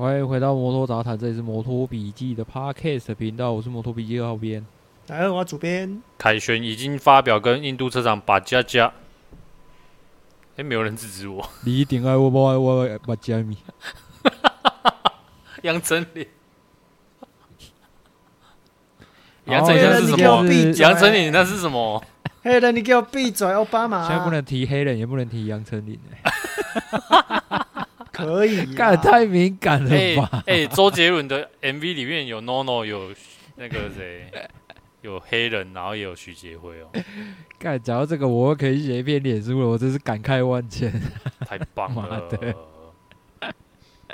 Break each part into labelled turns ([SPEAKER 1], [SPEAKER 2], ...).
[SPEAKER 1] 欢迎回到摩托杂谈，这里是摩托笔记的 Podcast 频道，我是摩托笔记的浩编。
[SPEAKER 2] 来了，我主编
[SPEAKER 3] 凯旋已经发表跟印度车厂把加加，哎，没有人制止我。
[SPEAKER 1] 你一定爱我，不爱我把加米。
[SPEAKER 3] 杨丞琳，
[SPEAKER 1] 杨
[SPEAKER 3] 丞琳是什么？杨丞琳那是什么？
[SPEAKER 2] 黑人，你给我闭嘴！奥巴马，
[SPEAKER 1] 现在不能提黑人，也不能提杨丞琳。
[SPEAKER 2] 可以，
[SPEAKER 1] 干太敏感了吧？
[SPEAKER 3] 哎、欸欸，周杰伦的 MV 里面有 NONO，有那个谁，有黑人，然后也有徐杰辉哦。
[SPEAKER 1] 干，讲到这个，我可以写一篇脸书了，我真是感慨万千，
[SPEAKER 3] 太棒了！对。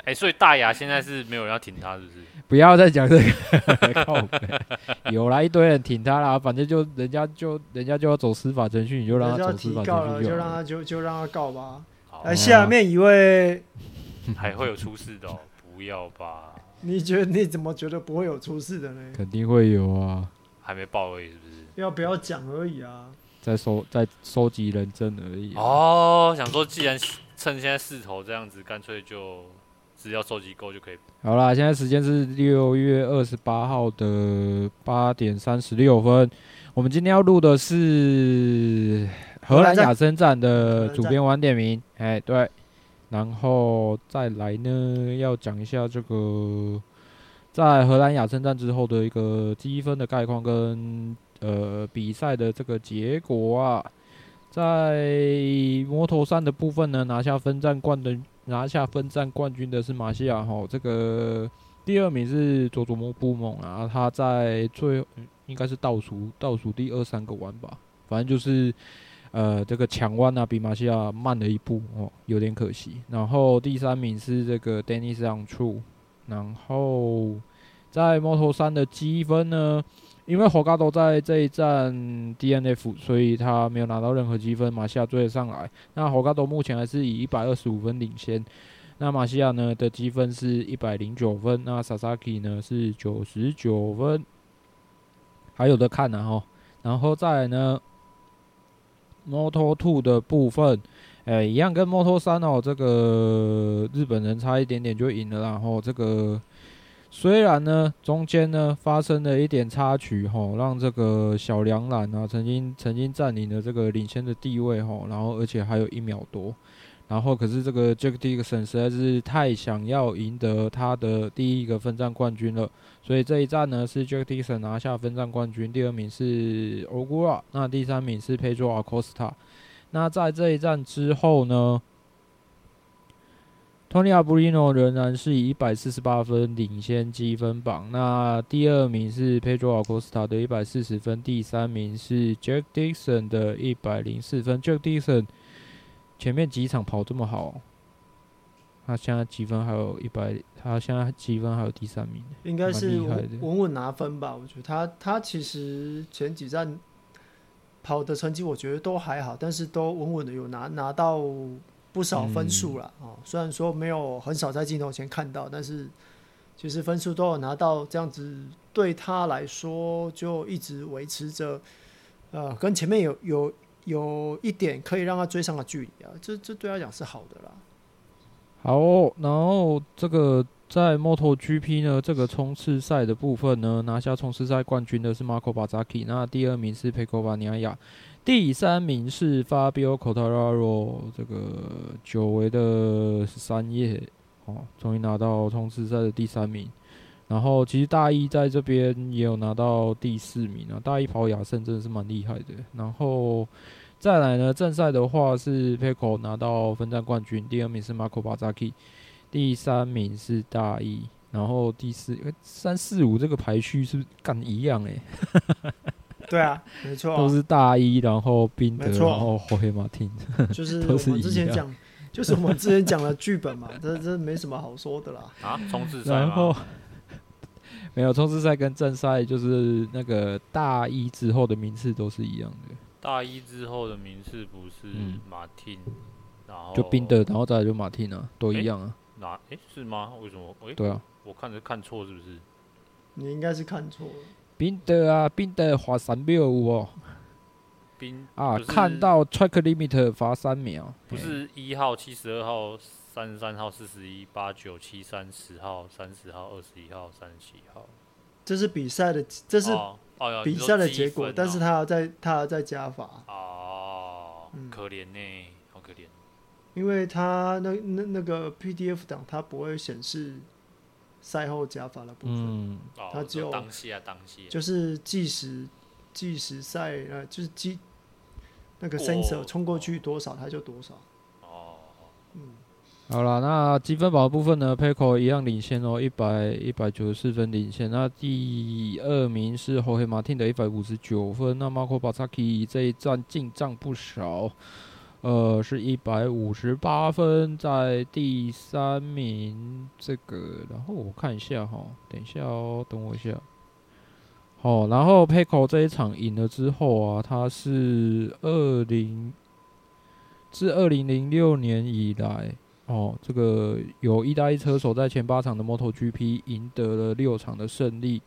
[SPEAKER 3] 哎、欸，所以大牙现在是没有人要挺他，是不是？
[SPEAKER 1] 不要再讲这个，有来一堆人挺他啦，反正就人家就人家就要走司法程序，你就让他走司法程序就，
[SPEAKER 2] 就让他就就让他告吧。来，下面一位。
[SPEAKER 3] 还会有出事的哦，不要吧？
[SPEAKER 2] 你觉得你怎么觉得不会有出事的呢？
[SPEAKER 1] 肯定会有啊，
[SPEAKER 3] 还没报而已，是不是？
[SPEAKER 2] 要不要讲而已啊？
[SPEAKER 1] 在收在收集人证而已。
[SPEAKER 3] 哦，想说既然趁现在势头这样子，干脆就只要收集够就可以。
[SPEAKER 1] 好啦，现在时间是六月二十八号的八点三十六分。我们今天要录的是荷兰雅森站的主编晚点名。哎，对。然后再来呢，要讲一下这个在荷兰亚森站之后的一个积分的概况跟呃比赛的这个结果啊。在摩托三的部分呢，拿下分站冠的拿下分站冠军的是马西亚哈，这个第二名是佐佐木布蒙啊，他在最应该是倒数倒数第二三个弯吧，反正就是。呃，这个抢弯啊，比马西亚慢了一步哦，有点可惜。然后第三名是这个 Dennis Untrue。然后在 Moto3 的积分呢，因为霍卡多在这一站 DNF，所以他没有拿到任何积分。马西亚追了上来，那霍卡多目前还是以一百二十五分领先。那马西亚呢的积分是一百零九分，那 Sasaki 呢是九十九分，还有的看呢哈。然后再来呢。Moto Two 的部分，哎、欸，一样跟 Moto 三哦，这个日本人差一点点就赢了。然后这个虽然呢，中间呢发生了一点插曲吼，让这个小梁兰啊曾经曾经占领了这个领先的地位吼，然后而且还有一秒多。然后可是这个 Jack Dixon 实在是太想要赢得他的第一个分站冠军了。所以这一站呢是 Jack Dixon 拿下分站冠军，第二名是 Ogura，那第三名是 Pedro Acosta。那在这一站之后呢，Tony Arbolino 仍然是以一百四十八分领先积分榜。那第二名是 Pedro Acosta 的一百四十分，第三名是 Jack Dixon 的一百零四分。Jack Dixon 前面几场跑这么好。他现在积分还有一百，他现在积分还有第三名，
[SPEAKER 2] 应该是稳稳拿分吧？我觉得他他其实前几站跑的成绩我觉得都还好，但是都稳稳的有拿拿到不少分数了哦。虽然说没有很少在镜头前看到，但是其实分数都有拿到，这样子对他来说就一直维持着，呃，跟前面有有有一点可以让他追上的距离啊，这这对他讲是好的啦。
[SPEAKER 1] 好，然后这个在 MotoGP 呢，这个冲刺赛的部分呢，拿下冲刺赛冠军的是 Marco Bezzecchi，那第二名是 Pecco Bagnaia，第三名是 Fabio Quartararo，这个久违的三叶哦，终于拿到冲刺赛的第三名。然后其实大一在这边也有拿到第四名啊，大一跑亚盛真的是蛮厉害的。然后。再来呢，正赛的话是 Pecco 拿到分站冠军，第二名是 Marco Bezzecchi，第三名是大一，然后第四、三四五这个排序是不是干一样哎？
[SPEAKER 2] 对啊，没错，
[SPEAKER 1] 都是大一，然后宾德，然后 Jorge Martin，
[SPEAKER 2] 就是我们之前讲就是我们之前讲的剧本嘛，这这没什么好说的啦。
[SPEAKER 3] 啊，冲刺赛
[SPEAKER 1] 然后没有冲刺赛跟正赛，就是那个大一之后的名次都是一样的。
[SPEAKER 3] 大一之后的名次不是马汀，嗯、然后
[SPEAKER 1] 就宾德，然后再来就马汀啊，都一样啊。
[SPEAKER 3] 那哎、欸，是吗？为什么？哎、欸，
[SPEAKER 1] 对啊，
[SPEAKER 3] 我看着看错是不是？
[SPEAKER 2] 你应该是看错了。
[SPEAKER 1] 宾德啊，宾德罚三秒哦。
[SPEAKER 3] 宾
[SPEAKER 1] 啊，看到 track limit 罚三秒，
[SPEAKER 3] 不是一号、七十二号、三十三号、四十一、八九七三十号、三十号、二十一号、三十七号。
[SPEAKER 2] 这是比赛的，这是比赛的结果，哦哦、但是他要再他要再加罚。
[SPEAKER 3] 哦，嗯、可怜呢，好可怜。
[SPEAKER 2] 因为他那那那个 PDF 档，它不会显示赛后加罚的部分，
[SPEAKER 1] 嗯，
[SPEAKER 2] 它只有
[SPEAKER 3] 当下当下，
[SPEAKER 2] 就是计时计时赛呃，就是计那个 sensor 冲过去多少，它就多少。
[SPEAKER 3] 哦，
[SPEAKER 2] 嗯，
[SPEAKER 1] 好了，那积分榜的部分呢，Pecco 一样领先哦，一百一百九十四分领先。那第二名是 Jorge Martin 的一百五十九分，那 Marco b a z a k i 这一站进账不少。呃，是一百五十八分，在第三名。这个，然后我看一下哈，等一下哦，等我一下。好，然后 Pecco 这一场赢了之后啊，他是二零自二零零六年以来哦，这个有意大利车手在前八场的 MotoGP 赢得了六场的胜利。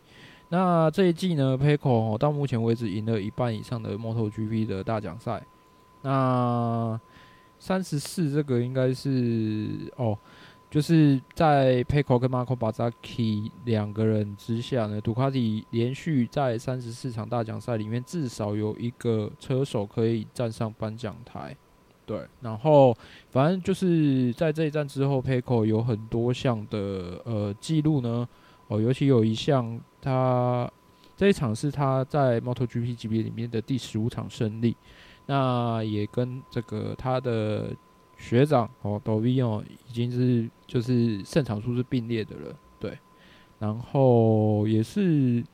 [SPEAKER 1] 那这一季呢，Pecco 到目前为止赢了一半以上的 MotoGP 的大奖赛。那三十四这个应该是哦，就是在 Pecco 跟 Marco Bezzecchi 两个人之下呢，杜卡迪连续在三十四场大奖赛里面至少有一个车手可以站上颁奖台。对，然后反正就是在这一站之后，Pecco 有很多项的呃记录呢，哦，尤其有一项，他这一场是他在 MotoGP 级别里面的第十五场胜利。那也跟这个他的学长哦，Dovi 已经是就是胜场数是并列的了，对。然后也是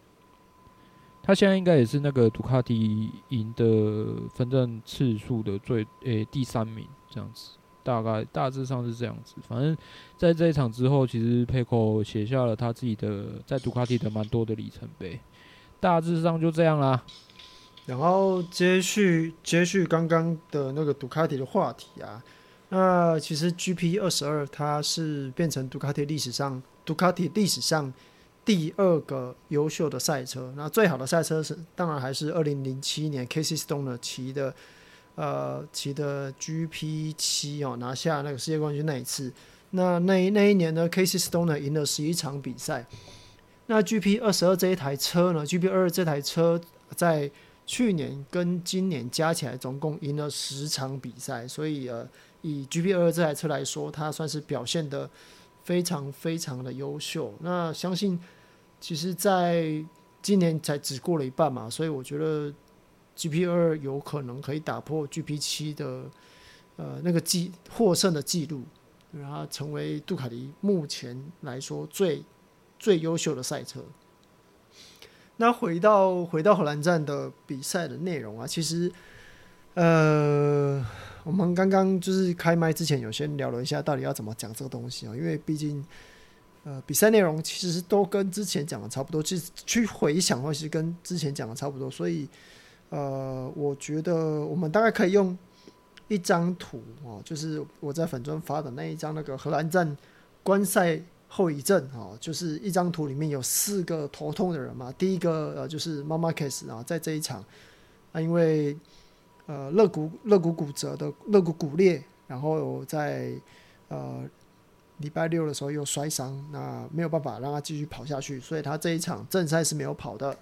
[SPEAKER 1] 他现在应该也是那个杜卡迪赢的分站次数的最诶、第三名这样子，大概大致上是这样子。反正在这一场之后，其实佩口写下了他自己的在杜卡迪的蛮多的里程碑，大致上就这样啦。
[SPEAKER 2] 然后接续接续刚刚的那个杜卡迪的话题啊，那其实 GP 二十二它是变成杜卡迪历史上杜卡迪历史上第二个优秀的赛车。那最好的赛车是当然还是二零零七年 Casey Stoner 骑的呃骑的 GP 七哦，拿下那个世界冠军那一次。那那那一年呢，Casey Stoner 赢了十一场比赛。那 GP 二十二这一台车呢，GP 二这台车在去年跟今年加起来总共赢了十场比赛，所以呃，以 GP22 这台车来说，它算是表现得非常非常的优秀。那相信其实在今年才只过了一半嘛，所以我觉得 GP22 有可能可以打破 GP7 的呃那个记获胜的记录，然后成为杜卡迪目前来说最最优秀的赛车。那回到回到荷兰站的比赛的内容啊，其实，呃，我们刚刚就是开麦之前有先聊了一下，到底要怎么讲这个东西啊？因为毕竟，呃，比赛内容其实都跟之前讲的差不多，其实去回想的话，其实跟之前讲的差不多，所以，呃，我觉得我们大概可以用一张图哦，就是我在粉专发的那一张那个荷兰站观赛。后遗症啊，就是一张图里面有四个头痛的人嘛。第一个呃就是 Marc Marquez 啊，在这一场啊，因为呃肋骨肋骨骨折的肋骨骨裂，然后在呃礼拜六的时候又摔伤，那没有办法让他继续跑下去，所以他这一场正赛是没有跑的。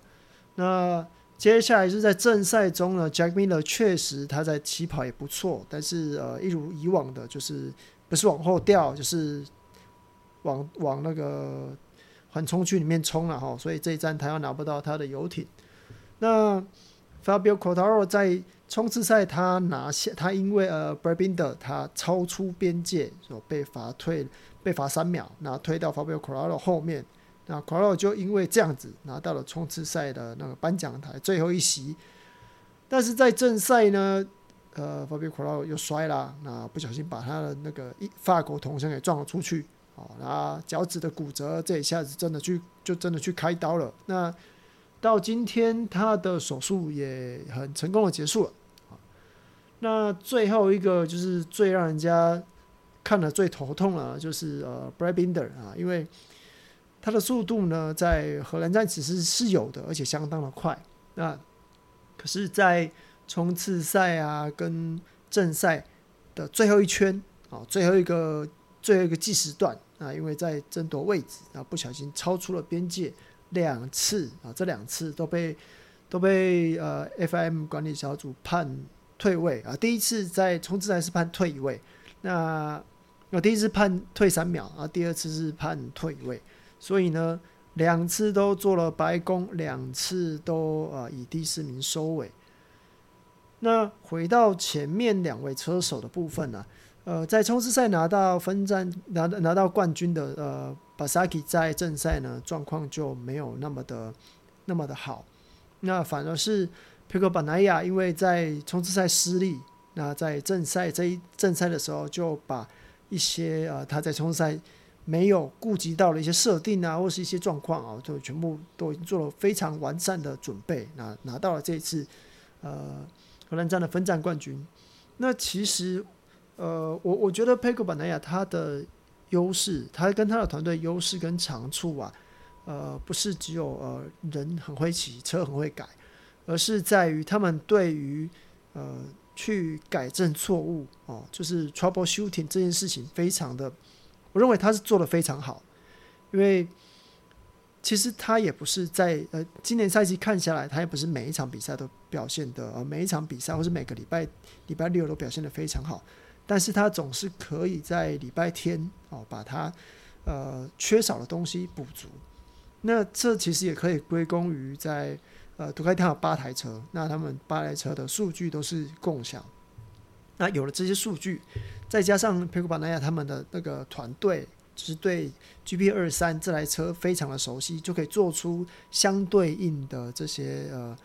[SPEAKER 2] 那接下来是在正赛中呢，Jack Miller 确实他在起跑也不错，但是呃一如以往的，就是不是往后掉，就是。往往那个缓冲区里面冲了哈，所以这一站他要拿不到他的游艇。那 Fabio Quartararo 在冲刺赛他拿下，他因为呃 Brad Binder 他超出边界，所被罚退，被罚三秒，那推到 Fabio Quartararo 后面，那 Quartararo 就因为这样子拿到了冲刺赛的那个颁奖台最后一席。但是在正赛呢，呃，Fabio Quartararo 又摔了，那不小心把他的那个一法国同乡给撞了出去，哦，那脚趾的骨折，这一下子真的去就真的去开刀了。那到今天他的手术也很成功的结束了。那最后一个就是最让人家看了最头痛了，就是呃，Brad Binder 啊，因为他的速度呢在荷兰站其实是有的，而且相当的快。那可是，在冲刺赛啊跟正赛的最后一圈啊，最后一个最后一个计时段啊，因为在争夺位置啊，不小心超出了边界两次啊，这两次都被都被呃 FM 管理小组判。退位啊！第一次在冲刺赛是判退一位，那我第一次判退三秒啊，第二次是判退位，所以呢，两次都做了白宫，两次都啊以第四名收尾。那回到前面两位车手的部分呢、啊？呃，在冲刺赛拿到分站拿拿到冠军的呃巴萨基在正赛呢状况就没有那么的那么的好，那反而是。佩克巴奈亚因为在冲刺赛失利，那在正赛这一正赛的时候，就把一些呃他在冲刺赛没有顾及到的一些设定啊，或是一些状况啊，就全部都已经做了非常完善的准备，那拿到了这一次呃荷兰站的分站冠军。那其实呃我我觉得佩克巴奈亚他的优势，他跟他的团队优势跟长处啊，呃不是只有呃人很会骑，车很会改。而是在于他们对于呃去改正错误哦，就是 troubleshooting 这件事情非常的，我认为他是做得非常好，因为其实他也不是在呃今年赛季看下来，他也不是每一场比赛都表现的呃每一场比赛或是每个礼拜礼拜六都表现得非常好，但是他总是可以在礼拜天哦把他呃缺少的东西补足，那这其实也可以归功于在。呃，杜卡迪有八台车，那他们八台车的数据都是共享。那有了这些数据，再加上佩古巴纳亚他们的那个团队，就是对 GP 二三这台车非常的熟悉，就可以做出相对应的这些呃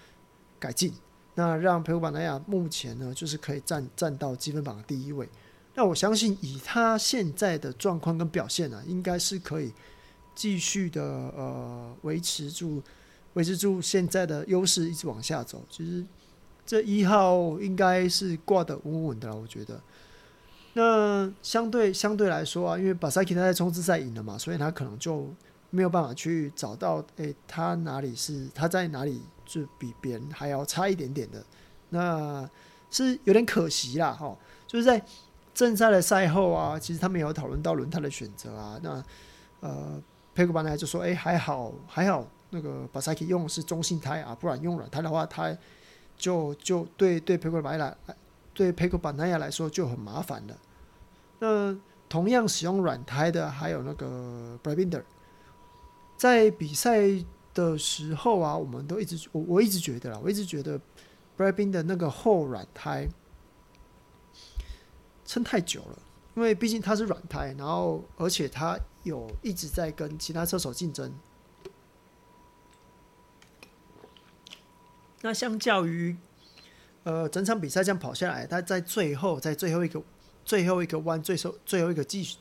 [SPEAKER 2] 改进。那让佩古巴纳亚目前呢，就是可以站站到积分榜的第一位。那我相信以他现在的状况跟表现呢、应该是可以继续的呃维持住。维持住现在的优势，一直往下走。其实这一号应该是挂得稳稳的了，我觉得。那相对相对来说啊，因为巴萨基他在冲刺赛赢了嘛，所以他可能就没有办法去找到，诶、他哪里是他在哪里就比别人还要差一点点的，那是有点可惜啦，哈。就是在正赛的赛后啊，其实他们也有讨论到轮胎的选择啊，那呃，佩克巴奈就说，诶、还好，还好。那个巴萨基用的是中性胎啊，不然用软胎的话，它就就对对佩克巴来对佩克巴奈亚来说就很麻烦了。那同样使用软胎的还有那个 b r a b i n d e r 在比赛的时候啊，我们都一直我我一直觉得啦，我一直觉得 Brad Binder 的那个后软胎撑太久了，因为毕竟它是软胎，然后而且它有一直在跟其他车手竞争。那相较于，呃，整场比赛这样跑下来，他在最后，在最后一个、最后一个弯、最后最后一个计、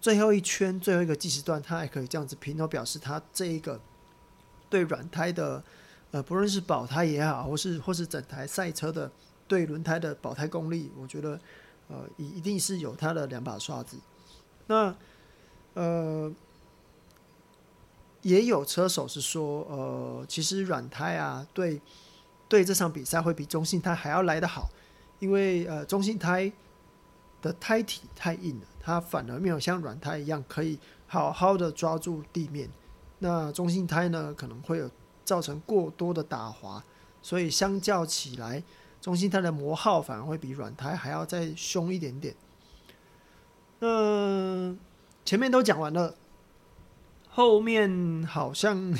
[SPEAKER 2] 最后一圈、最后一个计时段，他还可以这样子平头表示他这一个对软胎的，呃，不论是保胎也好，或是或是整台赛车的对轮胎的保胎功力，我觉得，呃，一一定是有他的两把刷子。那，呃。也有车手是说，呃，其实软胎啊，对，对这场比赛会比中性胎还要来得好，因为呃，中性胎的胎体太硬了，它反而没有像软胎一样可以好好的抓住地面。那中性胎呢，可能会有造成过多的打滑，所以相较起来，中性胎的磨耗反而会比软胎还要再凶一点点。那前面都讲完了。后面好像，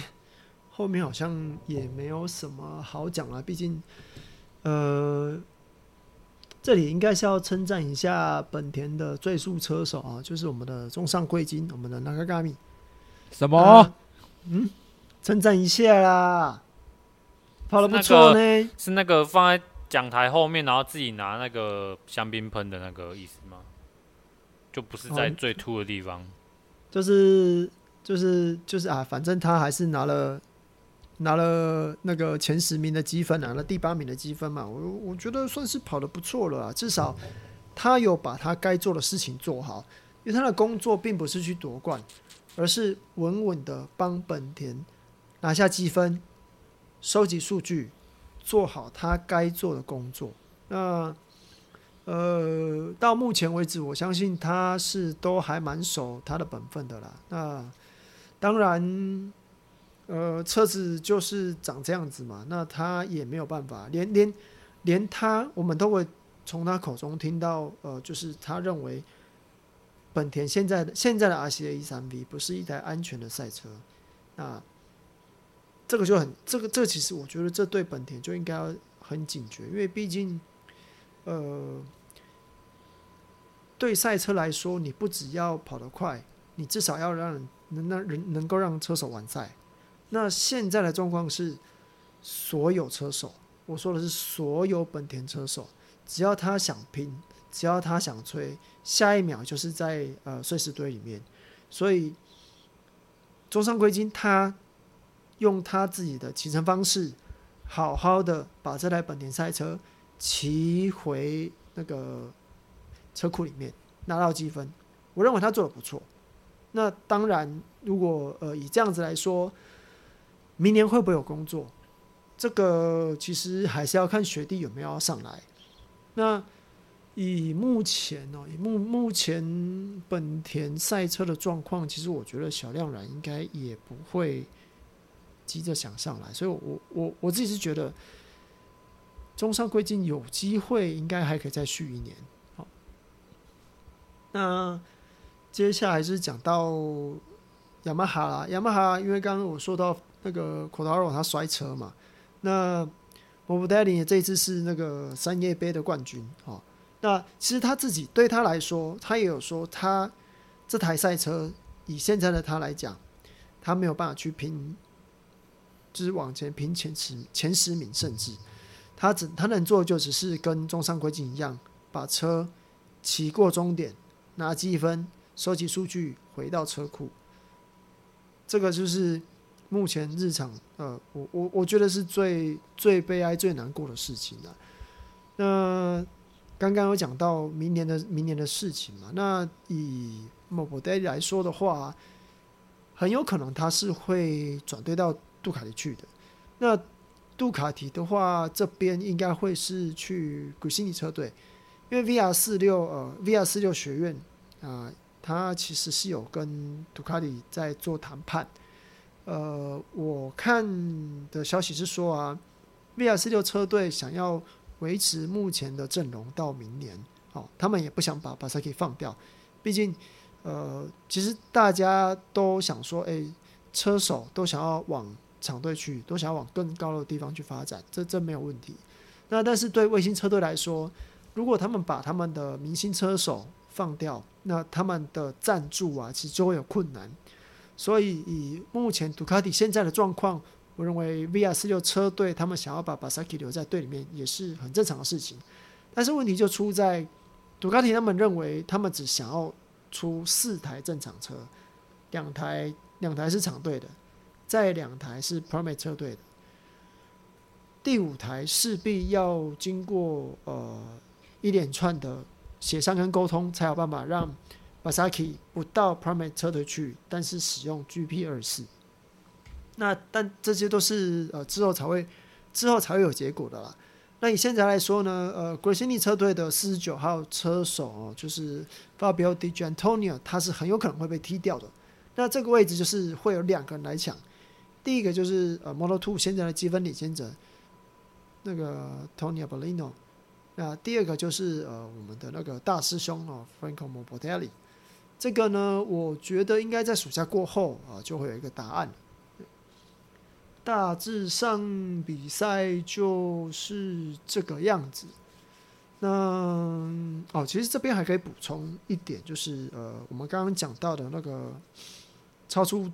[SPEAKER 2] 后面好像也没有什么好讲了。毕竟，呃，这里应该是要称赞一下本田的最速车手啊，就是我们的中上贵金，我们的那个 Nakagami。
[SPEAKER 1] 什么？啊、
[SPEAKER 2] 嗯，称赞一下啦，跑得不错呢。
[SPEAKER 3] 是那个放在讲台后面，然后自己拿那个香槟喷的那个意思吗？就不是在最凸的地方，
[SPEAKER 2] 哦、就是就是就是啊，反正他还是拿了拿了那个前十名的积分，拿了第八名的积分嘛。我我觉得算是跑得不错了啊，至少他有把他该做的事情做好，因为他的工作并不是去夺冠，而是稳稳的帮本田拿下积分，收集数据，做好他该做的工作。那。呃，到目前为止，我相信他是都还蛮守他的本分的啦。那当然，呃，车子就是长这样子嘛，那他也没有办法，连连连他，我们都会从他口中听到，呃，就是他认为本田现在的现在的 RCA 1.3V 不是一台安全的赛车。那这个就很，这个这其实我觉得这对本田就应该很警觉，因为毕竟。呃，对赛车来说，你不只要跑得快，你至少要让能让人能够让车手完赛。那现在的状况是，所有车手，我说的是所有本田车手，只要他想拼，只要他想吹，下一秒就是在呃碎石堆里面。所以，中山圭金他用他自己的骑乘方式，好好的把这台本田赛车。骑回那个车库里面拿到积分，我认为他做的不错。那当然，如果呃以这样子来说，明年会不会有工作？这个其实还是要看学弟有没有要上来。那以目前哦，以目目前本田赛车的状况，其实我觉得小亮然应该也不会急着想上来，所以我我我自己是觉得。中山圭金有机会，应该还可以再续一年。好，那接下来是讲到雅马哈啦。雅马哈，因为刚刚我说到那个 Cotaro 他摔车嘛，那 m o b i l i 这一次是那个三叶杯的冠军。哦，那其实他自己对他来说，他也有说，他这台赛车以现在的他来讲，他没有办法去拼，就是往前拼前十前十名，甚至。他只他能做的就只是跟中山圭金一样，把车骑过终点，拿积分，收集数据，回到车库。这个就是目前日常，呃，我我我觉得是最最悲哀、最难过的事情了。那刚刚有讲到明年的明年的事情嘛？那以某某来说的话，很有可能他是会转队到杜卡迪去的。那杜卡迪的话，这边应该会是去古西尼车队，因为 VR 四六呃 VR 四六学院啊，他、其实是有跟杜卡迪在做谈判。呃，我看的消息是说啊，VR 四六车队想要维持目前的阵容到明年，哦，他们也不想把巴萨给放掉，毕竟呃，其实大家都想说，哎、车手都想要往。厂队去都想要往更高的地方去发展，这这没有问题。那但是对卫星车队来说，如果他们把他们的明星车手放掉，那他们的赞助啊，其实就会有困难。所以以目前杜卡迪现在的状况，我认为 V R 四六车队他们想要把巴萨基留在队里面也是很正常的事情。但是问题就出在杜卡迪他们认为他们只想要出四台正常车，两台两台是厂队的。再两台是 permit 车队的，第五台势必要经过呃一连串的协商跟沟通，才有办法让 Basaki 不到 Pramac 车队去，但是使用 GP 二四。那但这些都是呃之后才会之后才会有结果的啦。那以现在来说呢，呃，Gresini 车队的四十九号车手哦，就是 Fabio Di Giantonio，他是很有可能会被踢掉的。那这个位置就是会有两个人来抢。第一个就是呃，Moto2 现在的积分领先者，那个 tonya bolino。那第二个就是呃，我们的那个大师兄哦，Franco Morbidelli。这个呢，我觉得应该在暑假过后啊，就会有一个答案。大致上比赛就是这个样子。那哦，其实这边还可以补充一点，就是呃，我们刚刚讲到的那个超出。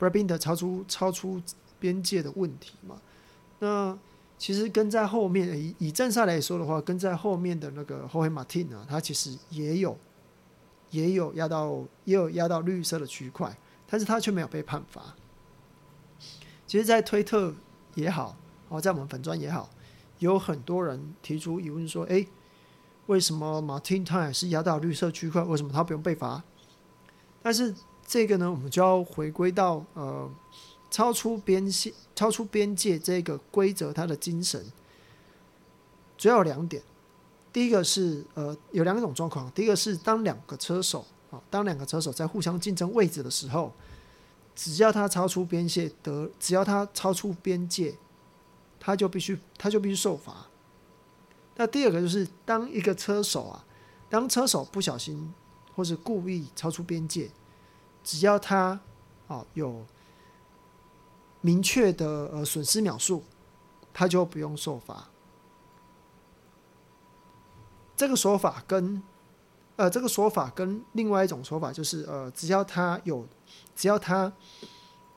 [SPEAKER 2] Brad Binder 超出超出边界的问题嘛？那其实跟在后面以以正赛来说的话，跟在后面的那个后黑马汀呢，他其实也有也有压到也有压到绿色的区块，但是他却没有被判罚。其实，在推特也好，哦，在我们粉专也好，有很多人提出疑问说：“哎，为什么马汀他也是压到绿色区块？为什么他不用被罚？”但是这个呢，我们就要回归到呃。超出边线、超出边界这个规则，它的精神主要有两点。第一个是呃，有两种状况。第一个是当两个车手啊，当两个车手在互相竞争位置的时候，只要他超出边界得，只要他超出边界，他就必须他就必须受罚。那第二个就是当一个车手啊，当车手不小心或是故意超出边界，只要他啊有。明确的呃损失秒数，他就不用受罚。这个说法跟呃这个说法跟另外一种说法就是呃只要他有只要他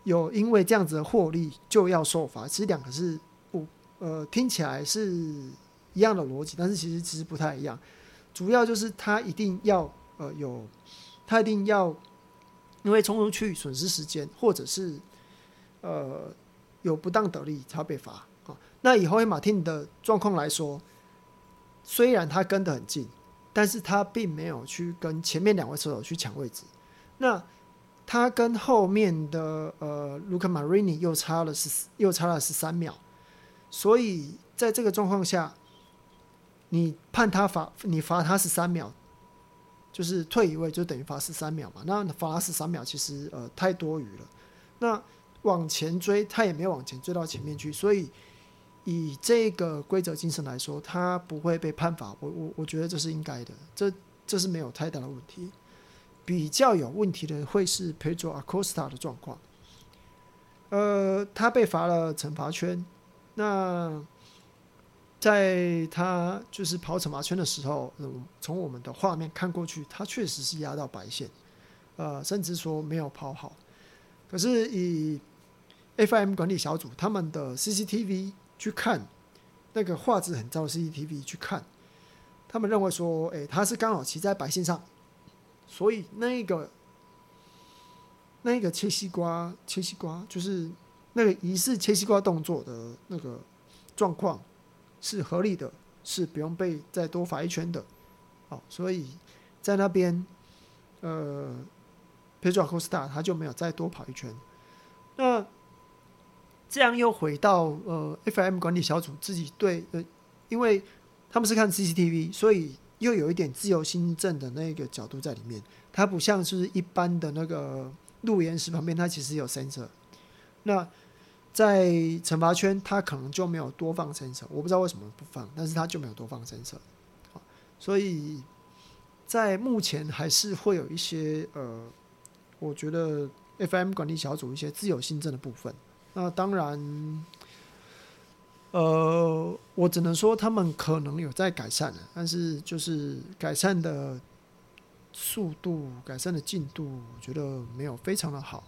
[SPEAKER 2] 有因为这样子的获利就要受罚，其实两个是不呃听起来是一样的逻辑，但是其实其实不太一样。主要就是他一定要呃有他一定要因为冲出去损失时间，或者是。呃，有不当得利才会被罚啊。那以后黑马汀的状况来说，虽然他跟得很近，但是他并没有去跟前面两位车手去抢位置。那他跟后面的呃卢卡马瑞尼又差了十又差了十三秒，所以在这个状况下，你判他罚你罚他十三秒，就是退一位就等于罚十三秒嘛。那罚他十三秒其实呃太多余了。那往前追，他也没有往前追到前面去，所以以这个规则精神来说，他不会被判罚。我我我觉得这是应该的，这这是没有太大的问题。比较有问题的会是 Pedro Acosta 的状况，呃，他被罚了惩罚圈。那在他就是跑惩罚圈的时候，从我们的画面看过去，他确实是压到白线，呃，甚至说没有跑好。可是以 FIM 管理小组他们的 CCTV 去看那个画质很糟的 CCTV 去看，他们认为说，哎、他是刚好骑在白线上，所以那个那个切西瓜切西瓜就是那个疑似切西瓜动作的那个状况是合理的，是不用被再多罚一圈的。好，所以在那边，呃，Pedro Costa 他就没有再多跑一圈。那这样又回到呃，FM 管理小组自己对呃，因为他们是看 CCTV，所以又有一点自由心证的那个角度在里面。它不像是一般的那个路沿石旁边，它其实有 sensor。那在惩罚圈，它可能就没有多放 sensor，我不知道为什么不放，但是它就没有多放 sensor。所以在目前还是会有一些呃，我觉得 FM 管理小组一些自由心证的部分。那当然，呃，我只能说他们可能有在改善，但是就是改善的速度、改善的进度，我觉得没有非常的好。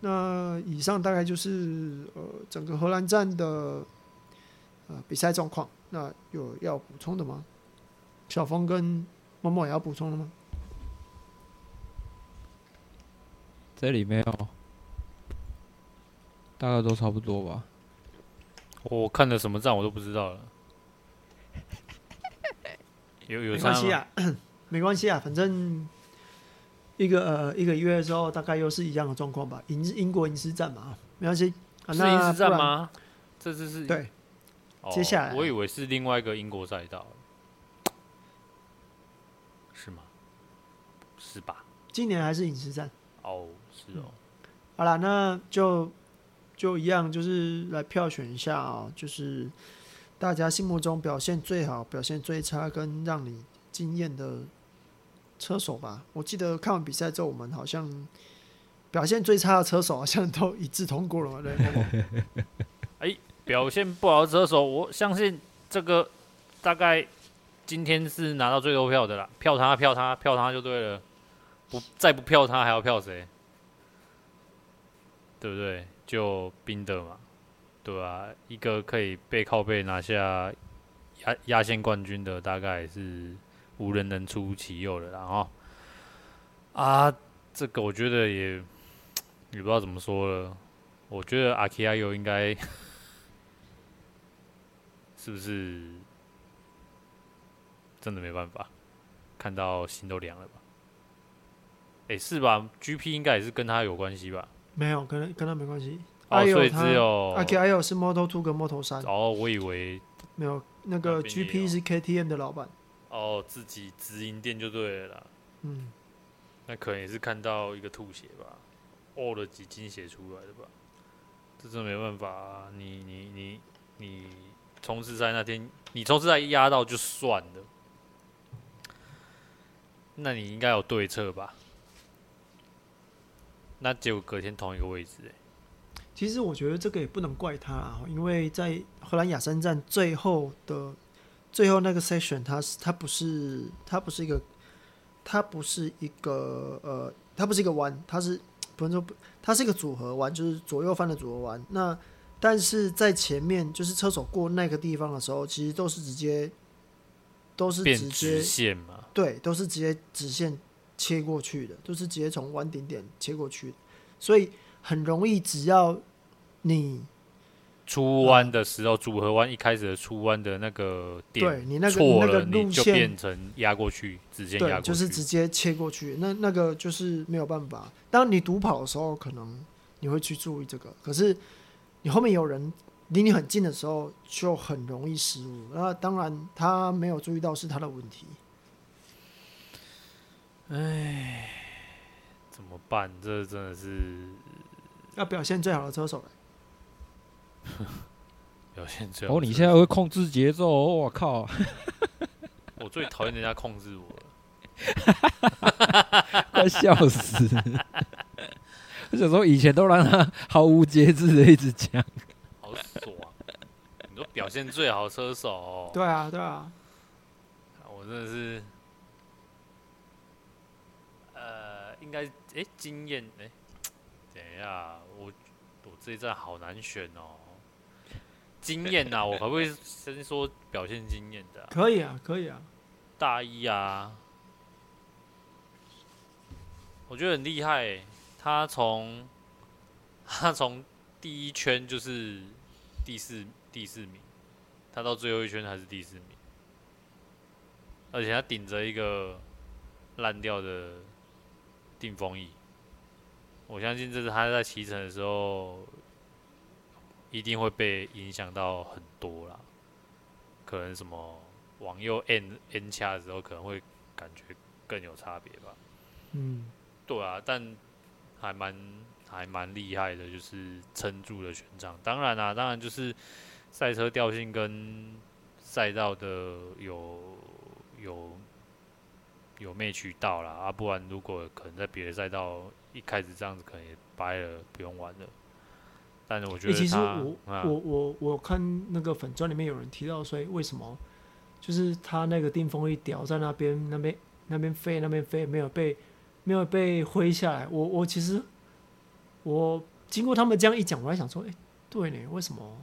[SPEAKER 2] 那以上大概就是呃整个荷兰站的呃比赛状况。那有要补充的吗？小峰跟默默也要补充了吗？
[SPEAKER 1] 这里没有。大概都差不多吧。
[SPEAKER 3] 我看的什么站我都不知道了。有有
[SPEAKER 2] 没关系啊，没关系啊，反正一个呃一个月之后大概又是一样的状况吧。英英国银狮站嘛，没关系。
[SPEAKER 3] 是银狮站吗？这次是
[SPEAKER 2] 对。
[SPEAKER 3] 哦、
[SPEAKER 2] 接下来，
[SPEAKER 3] 我以为是另外一个英国赛道，是吗？是吧？
[SPEAKER 2] 今年还是影视站。
[SPEAKER 3] 哦，是哦。嗯、
[SPEAKER 2] 好了，那就。就一样，就是来票选一下啊，就是大家心目中表现最好、表现最差跟让你惊艳的车手吧。我记得看完比赛之后，我们好像表现最差的车手好像都一致通过了嘛，对？
[SPEAKER 3] 哎，表现不好的车手，我相信这个大概今天是拿到最多票的啦，票他、票他、票他就对了，不再不票他还要票谁？对不对？就冰的嘛，对啊，一个可以背靠背拿下压压线冠军的，大概是无人能出其右的，然后啊，这个我觉得也也不知道怎么说了。我觉得阿基亚又应该 是不是真的没办法，看到心都凉了吧？哎、是吧？GP 应该也是跟他有关系吧？
[SPEAKER 2] 没有，跟跟他没关系。
[SPEAKER 3] 哦，所以只有
[SPEAKER 2] 阿基亚尤是 Moto Two 跟 Moto 三。
[SPEAKER 3] 哦，我以为
[SPEAKER 2] 没有，那个 GP 是 KTM 的老板。
[SPEAKER 3] 哦，自己直营店就对了啦。
[SPEAKER 2] 嗯，
[SPEAKER 3] 那可能也是看到一个吐血吧，呕了几斤血出来的吧。这真没办法啊！你你你你冲刺赛那天，你冲刺赛压到就算了，那你应该有对策吧？那结果隔天同一个位置，欸，
[SPEAKER 2] 其实我觉得这个也不能怪他啊，因为在荷兰亚山站最后的最后那个 session，它是它不是它不是一个它不是一个呃，它不是一个弯，它是。不能说不，它是一个组合弯，就是左右翻的组合弯。那但是在前面，就是车手过那个地方的时候，其实都是直接都是直接
[SPEAKER 3] 线嘛，
[SPEAKER 2] 对，都是直接直线切过去的，都是直接从弯顶点切过去的，所以很容易，只要你。
[SPEAKER 3] 出弯的时候，组合弯一开始的出弯的那个点，
[SPEAKER 2] 对你那个那个路
[SPEAKER 3] 线变成压过去，直接压过去，
[SPEAKER 2] 就是直接切过去。那那个就是没有办法。当你独跑的时候，可能你会去注意这个，可是你后面有人离你很近的时候，就很容易失误。那当然他没有注意到是他的问题。
[SPEAKER 3] 哎，怎么办？这真的是
[SPEAKER 2] 要表现最好的车手了。
[SPEAKER 3] 表现最
[SPEAKER 1] 哦，你现在会控制节奏，我、哦、靠！
[SPEAKER 3] 我最讨厌人家控制我了，
[SPEAKER 1] 快笑死！我想说，以前都让他毫无节制的一直讲，
[SPEAKER 3] 好爽！你说表现最好的车手、哦，
[SPEAKER 2] 对啊，对啊，
[SPEAKER 3] 我真的是，呃，应该哎，经验哎，等一下，我我这一站好难选哦。经验呐，我可不可以先说表现经验的、啊？
[SPEAKER 2] 可以啊，可以啊。
[SPEAKER 3] 大一啊，我觉得很厉害、欸。他从 他从第一圈就是第四第四名，他到最后一圈还是第四名，而且他顶着一个烂掉的定风翼。我相信这是他在骑乘的时候。一定会被影响到很多啦，可能什么往右 N N 掐的时候，可能会感觉更有差别吧。
[SPEAKER 2] 嗯，
[SPEAKER 3] 对啊，但还蛮还蛮厉害的，就是撑住了全场。当然啦、啊，当然就是赛车调性跟赛道的有有有没渠道啦啊，不然如果可能在别的赛道一开始这样子，可能也掰了，不用玩了。但是我觉得、欸，其实
[SPEAKER 2] 我、啊、我我我看那个粉砖里面有人提到说，为什么就是他那个定风一屌在那边那边那边飞那边飞没有被没有被挥下来？我我其实我经过他们这样一讲，我还想说，哎、欸，对呢，为什么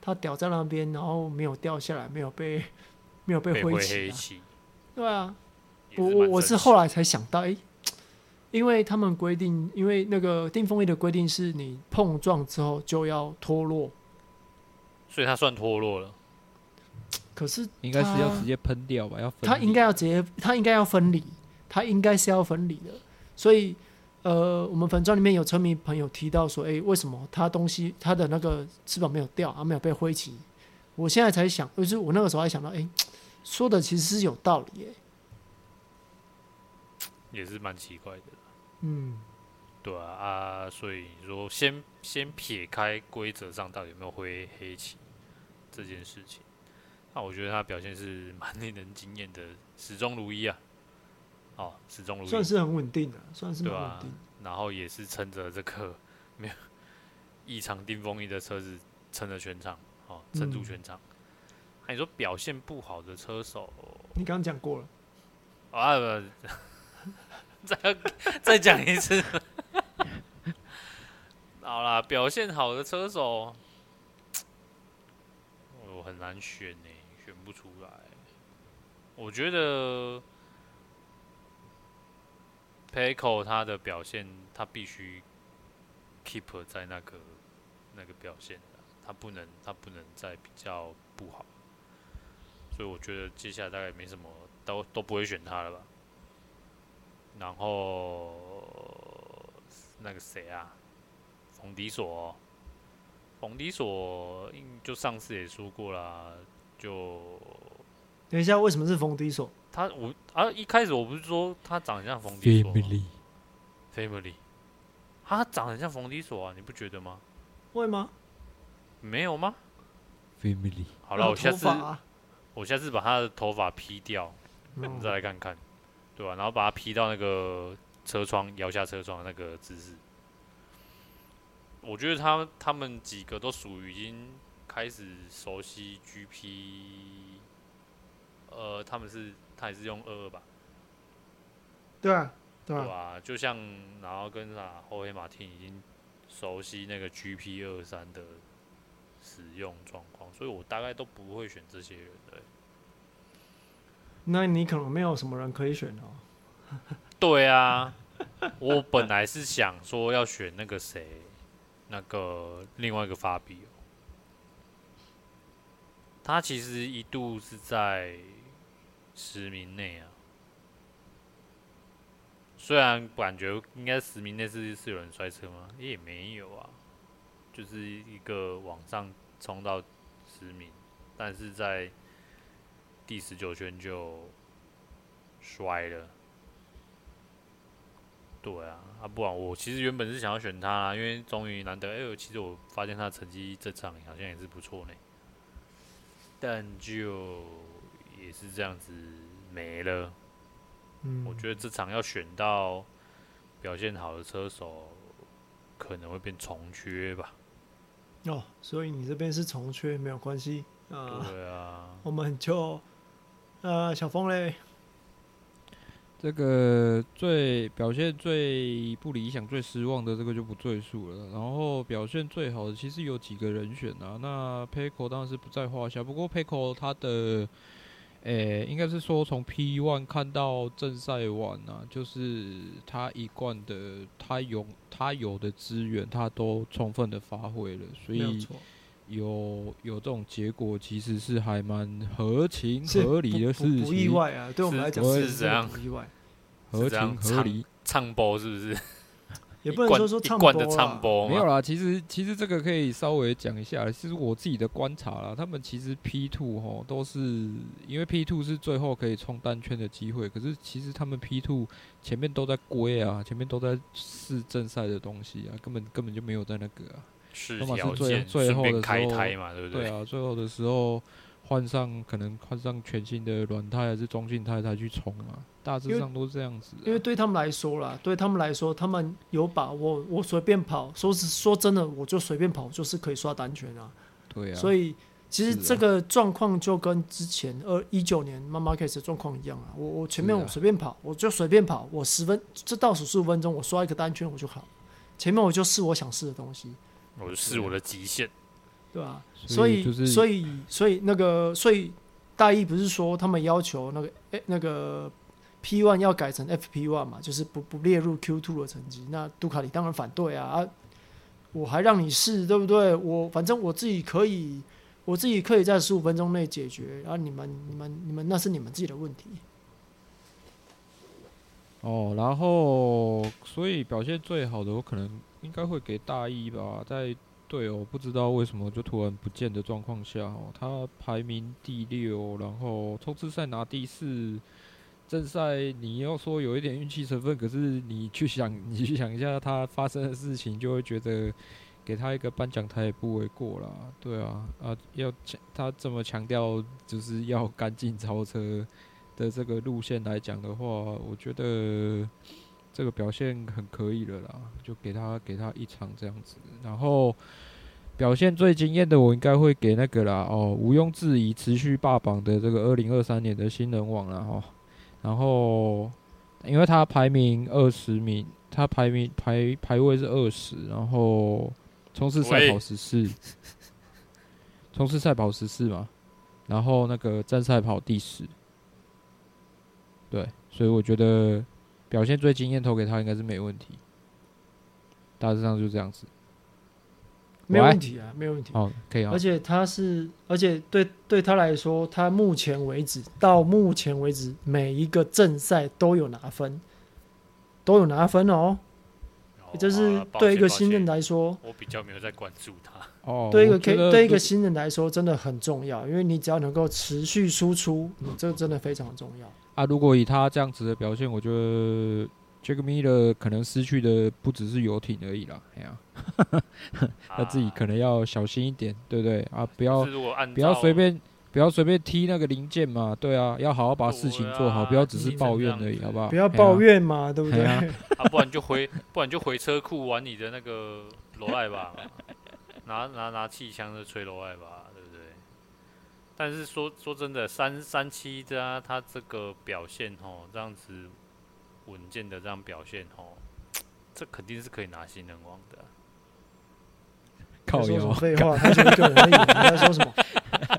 [SPEAKER 2] 他屌在那边，然后没有掉下来，没有被没有被挥起、啊、起？对啊，我我我是后来才想到，哎、欸。因为他们规定，因为那个定风翼的规定是你碰撞之后就要脱落，
[SPEAKER 3] 所以它算脱落了。
[SPEAKER 2] 可是
[SPEAKER 1] 应该是要直接喷掉吧？要分
[SPEAKER 2] 它应该要直接，它应该要分离，它应该是要分离的。所以，呃，我们粉专里面有车迷朋友提到说，哎，为什么它东西它的那个翅膀没有掉，啊，没有被挥起？我现在才想，就是我那个时候还想到，哎，说的其实是有道理，哎。
[SPEAKER 3] 也是蛮奇怪的，
[SPEAKER 2] 嗯，
[SPEAKER 3] 对啊啊，所以说先先撇开规则上到底有没有挥黑旗这件事情，那我觉得他表现是蛮令人惊艳的，始终如一啊，哦，始终如一，
[SPEAKER 2] 算是很稳定的，算是稳定，
[SPEAKER 3] 对啊，然后也是撑着这个 没有异常丁风一的车子撑着全场，哦，撑住全场。那、嗯啊、你说表现不好的车手，
[SPEAKER 2] 你刚刚讲过了，
[SPEAKER 3] 啊不。再再讲一次，好啦，表现好的车手，我很难选呢，选不出来。我觉得，Paco 他的表现，他必须 keep 在那个那个表现的，他不能他不能再比较不好。所以我觉得接下来大概没什么，都都不会选他了吧。然后那个谁啊，冯迪索，冯迪索，就上次也说过啦，就
[SPEAKER 2] 等一下，为什么是冯迪索？
[SPEAKER 3] 他我啊，一开始我不是说他长得像冯迪索吗？Family，Family，他长得很像冯迪索啊，你不觉得吗？
[SPEAKER 2] 会吗？
[SPEAKER 3] 没有吗
[SPEAKER 1] ？Family，
[SPEAKER 3] 好了，我下次我下次把他的头发劈掉，我们再来看看。对吧、啊？然后把它劈到那个车窗，摇下车窗的那个姿势。我觉得他他们几个都属于已经开始熟悉 GP。呃，他们是他也是用二二吧？
[SPEAKER 2] 对啊，对啊。
[SPEAKER 3] 就像然后跟啥后黑马汀已经熟悉那个 GP 二三的使用状况，所以我大概都不会选这些人的。
[SPEAKER 2] 那你可能没有什么人可以选哦。
[SPEAKER 3] 对啊，我本来是想说要选那个谁，那个另外一个法比哦，他其实一度是在十名内啊。虽然感觉应该十名内是是有人摔车吗？也没有啊，就是一个往上冲到十名，但是在。第十九圈就摔了，对啊，啊不然我其实原本是想要选他啊，因为终于难得，哎呦，其实我发现他的成绩这场好像也是不错呢，但就也是这样子没了。嗯，我觉得这场要选到表现好的车手，可能会变重缺吧。
[SPEAKER 2] 哦，所以你这边是重缺没有关系啊？
[SPEAKER 3] 对啊，
[SPEAKER 2] 我们就。呃，小峰嘞，
[SPEAKER 1] 这个最表现最不理想、最失望的这个就不赘述了。然后表现最好的其实有几个人选啊，那 Pecco 当然是不在话下。不过 Pecco 他的，诶、欸，应该是说从 P1 看到正赛完啊，就是他一贯的，他有他有的资源，他都充分的发挥了，所以。有有这种结果，其实是还蛮合情合理的事情，
[SPEAKER 2] 不意外啊。对我们来讲
[SPEAKER 3] 是这样，
[SPEAKER 2] 不意外，
[SPEAKER 1] 合情合理。
[SPEAKER 3] 唱播是不是？
[SPEAKER 2] 也不能说说唱播
[SPEAKER 3] 的唱播，
[SPEAKER 1] 没有啦。其实其实这个可以稍微讲一下，其实我自己的观察啦，他们其实 P two 齁都是因为 P two 是最后可以冲单圈的机会，可是其实他们 P two 前面都在归啊，前面都在试正赛的东西啊，根本根本就没有在那个啊。
[SPEAKER 3] 是
[SPEAKER 1] 最最后的时候
[SPEAKER 3] 开胎嘛，对不对？
[SPEAKER 1] 对啊，最后的时候换上可能换上全新的软胎还是中性胎才去冲嘛，大致上都是这样子。
[SPEAKER 2] 因为对他们来说啦，对他们来说，他们有把握，我随便跑，说是说真的，我就随便跑，就是可以刷单圈啊。
[SPEAKER 1] 对啊。
[SPEAKER 2] 所以其实这个状况就跟之前二一九年 Marquez 的状况一样啊。我我前面我随便跑，我就随便跑，我十分这倒数十五分钟，我刷一个单圈我就好。前面我就试我想试的东西。
[SPEAKER 3] 我是我的极限，
[SPEAKER 2] 对吧？所以，所以，所以，所以那个，所以大意不是说他们要求那个，诶，那个 P one 要改成 FP one 嘛，就是不不列入 Q two 的成绩。那杜卡里当然反对啊，啊，我还让你试，对不对？我反正我自己可以，我自己可以在十五分钟内解决，然后你们，你们，你们那是你们自己的问题。
[SPEAKER 1] 哦，然后，所以表现最好的我可能。应该会给大一吧，在队友不知道为什么就突然不见的状况下，哦，他排名第六，然后冲刺赛拿第四，正赛你要说有一点运气成分，可是你去想，你去想一下他发生的事情，就会觉得给他一个颁奖台也不为过啦。对啊，啊，要强他这么强调就是要干净超车的这个路线来讲的话，我觉得。这个表现很可以了啦，就给他给他一场这样子。然后表现最惊艳的，我应该会给那个啦哦，毋庸置疑持续霸榜的这个二零二三年的新人王啦哦。然后因为他排名二十名，他排名排排位是二十，然后冲刺赛跑十四，冲刺赛跑十四嘛。然后那个站赛跑第十，对，所以我觉得表现最惊艳，投给他应该是没问题。大致上就这样子，
[SPEAKER 2] 没有问题啊，没有问题。
[SPEAKER 1] 哦，可以啊。
[SPEAKER 2] 而且他是，而且对对他来说，他目前为止到目前为止每一个正赛都有拿分，都有拿分哦。也就是对一个新人来说，
[SPEAKER 3] 我比较没有在关注他。
[SPEAKER 2] 哦，对一个 K 对一个新人来说真的很重要，因为你只要能够持续输出，你这个真的非常重要。
[SPEAKER 1] 啊，如果以他这样子的表现，我觉得 Jack Miller 可能失去的不只是游艇而已啦。哎呀，他自己可能要小心一点，对不对？啊，不要不要随便。不要随便踢那个零件嘛，对啊，要好好把事情做好，啊、不要只是抱怨而已，好不好？
[SPEAKER 2] 不要抱怨嘛，对不对？
[SPEAKER 3] 啊，不然就回，不然就回车库玩你的那个罗爱吧，拿拿拿气枪的吹罗爱吧？但是说说真的，三三七加他这个表现哦，这样子稳健的这样表现哦，这肯定是可以拿新人王的。
[SPEAKER 2] 靠说什么 废话？他就一个人而已，你在说什么？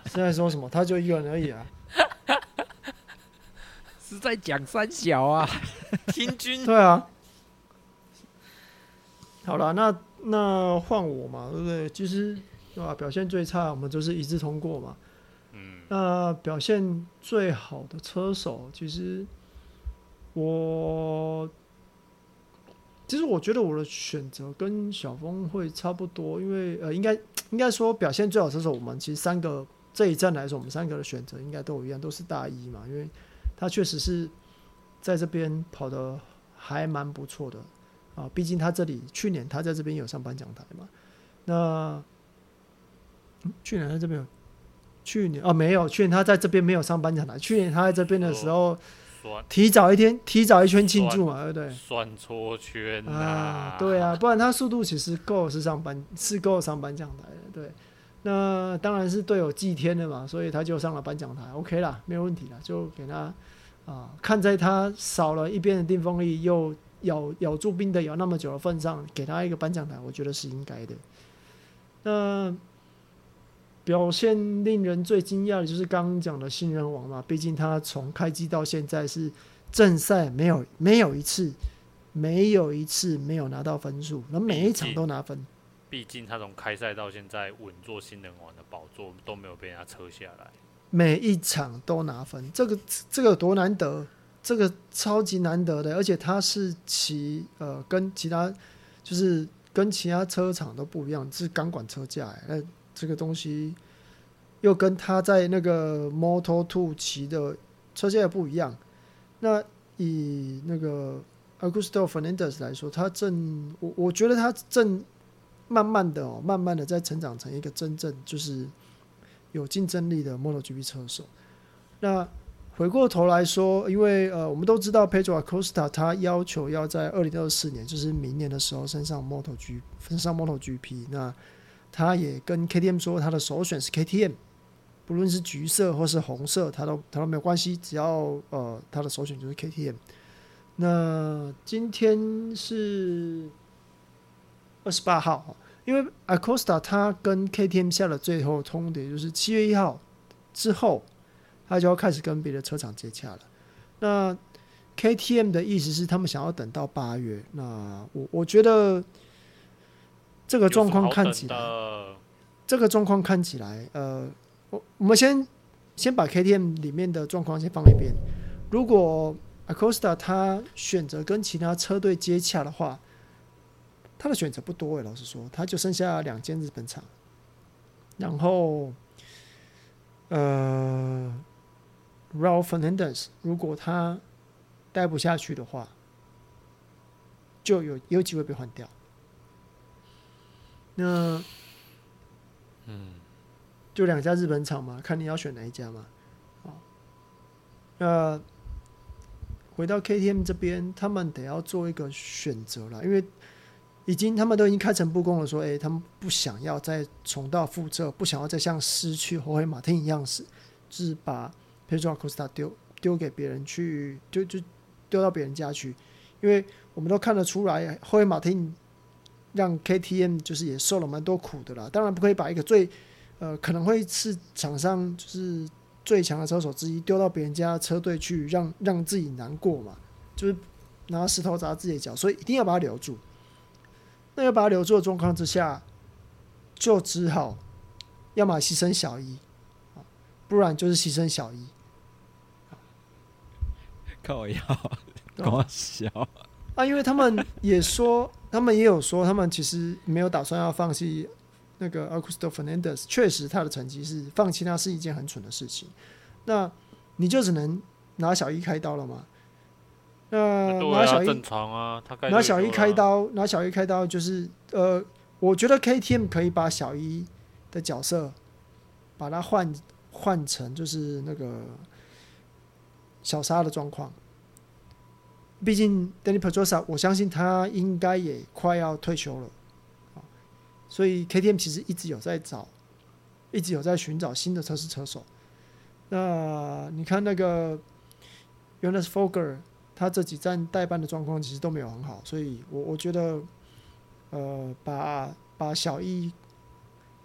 [SPEAKER 2] 是在说什么？他就一个人而已啊！
[SPEAKER 1] 是在讲三小啊？
[SPEAKER 3] 听君
[SPEAKER 2] 对啊。好了，那那换我嘛，对不对？其实对吧？表现最差，我们就是一致通过嘛。那表现最好的车手，其实我。其实我觉得我的选择跟小峰会差不多，因为呃，应该应该说表现最好的时候，我们其实三个这一站来说，我们三个的选择应该都一样，都是大一嘛，因为他确实是在这边跑的还蛮不错的啊，毕竟他这里去年他在这边有上颁奖台嘛，那、去年他这边有，去年哦没有，去年他在这边没有上颁奖台，去年他在这边的时候。提早一天，提早一圈庆祝嘛，对不对？
[SPEAKER 3] 算错圈
[SPEAKER 2] 啊！对啊，不然他速度其实够是上颁，是够上颁奖台的。对，那当然是队友祭天的嘛，所以他就上了颁奖台，OK 啦，没有问题啦，就给他啊，看在他少了一边的定风力，又咬咬住冰的咬那么久的份上，给他一个颁奖台，我觉得是应该的。那。表现令人最惊讶的就是刚刚讲的新人王嘛，毕竟他从开机到现在是正赛没有没有一次没有一次没有拿到分数，那每一场都拿分。
[SPEAKER 3] 毕竟他从开赛到现在稳坐新人王的宝座都没有被人家撤下来，
[SPEAKER 2] 每一场都拿分，这个这个多难得，这个超级难得的，而且他是骑呃跟其他就是跟其他车厂都不一样，是钢管车架哎。这个东西又跟他在那个 Moto2 骑的车架也不一样。那以那个 Augusto Fernandez 来说，他正我我觉得他正慢慢的哦，慢慢的在成长成一个真正就是有竞争力的 MotoGP 车手。那回过头来说，因为呃，我们都知道 Pedro Acosta 他要求要在二零二四年，就是明年的时候升上 MotoG 升上 MotoGP 那。他也跟 KTM 说，他的首选是 KTM，不论是橘色或是红色，他都他都没有关系，只要呃他的首选就是 KTM。那今天是二十八号，因为 Acosta 他跟 KTM 下了最后通牒，就是七月一号之后，他就要开始跟别的车厂接洽了。那 KTM 的意思是他们想要等到八月，那我我觉得。这个状况看起来，这个状况看起来，呃，我我们先先把 KTM 里面的状况先放一边。如果 Acosta 他选择跟其他车队接洽的话，他的选择不多诶，老实说，他就剩下两间日本厂。然后，呃，Raul Fernandez 如果他待不下去的话，就有有机会被换掉。那，嗯，就两家日本厂嘛，看你要选哪一家嘛。好，那回到 KTM 这边，他们得要做一个选择了，因为已经他们都已经开诚布公了，说，哎，他们不想要再重蹈覆辙，不想要再像失去后黑马丁一样，是，就是把 Pedro Acosta 丢丢给别人去，就就丢到别人家去，因为我们都看得出来，后黑马丁。让 KTM 就是也受了蛮多苦的啦，当然不可以把一个最呃可能会是场上就是最强的车手之一丢到别人家车队去让，让让自己难过嘛，就是拿石头砸自己的脚，所以一定要把他留住。那要把他留住的状况之下，就只好要么牺牲小一，不然就是牺牲小一。
[SPEAKER 1] 靠腰，搞笑
[SPEAKER 2] 啊！因为他们也说，他们也有说，他们其实没有打算要放弃那个 Augusto Fernandez。确实，他的成绩是放弃他是一件很蠢的事情。那你就只能拿小一开刀了吗？那拿小一
[SPEAKER 3] 正常啊，
[SPEAKER 2] 拿小一开刀，拿小一开刀就是呃，我觉得 KTM 可以把小一的角色把它换换成就是那个。小沙的状况，毕竟，Danny Pedrosa，我相信他应该也快要退休了，所以 KTM 其实一直有在找，一直有在寻找新的测试车手。那你看那个，Unas Foger，他这几站代班的状况其实都没有很好，所以我我觉得，呃，把把小一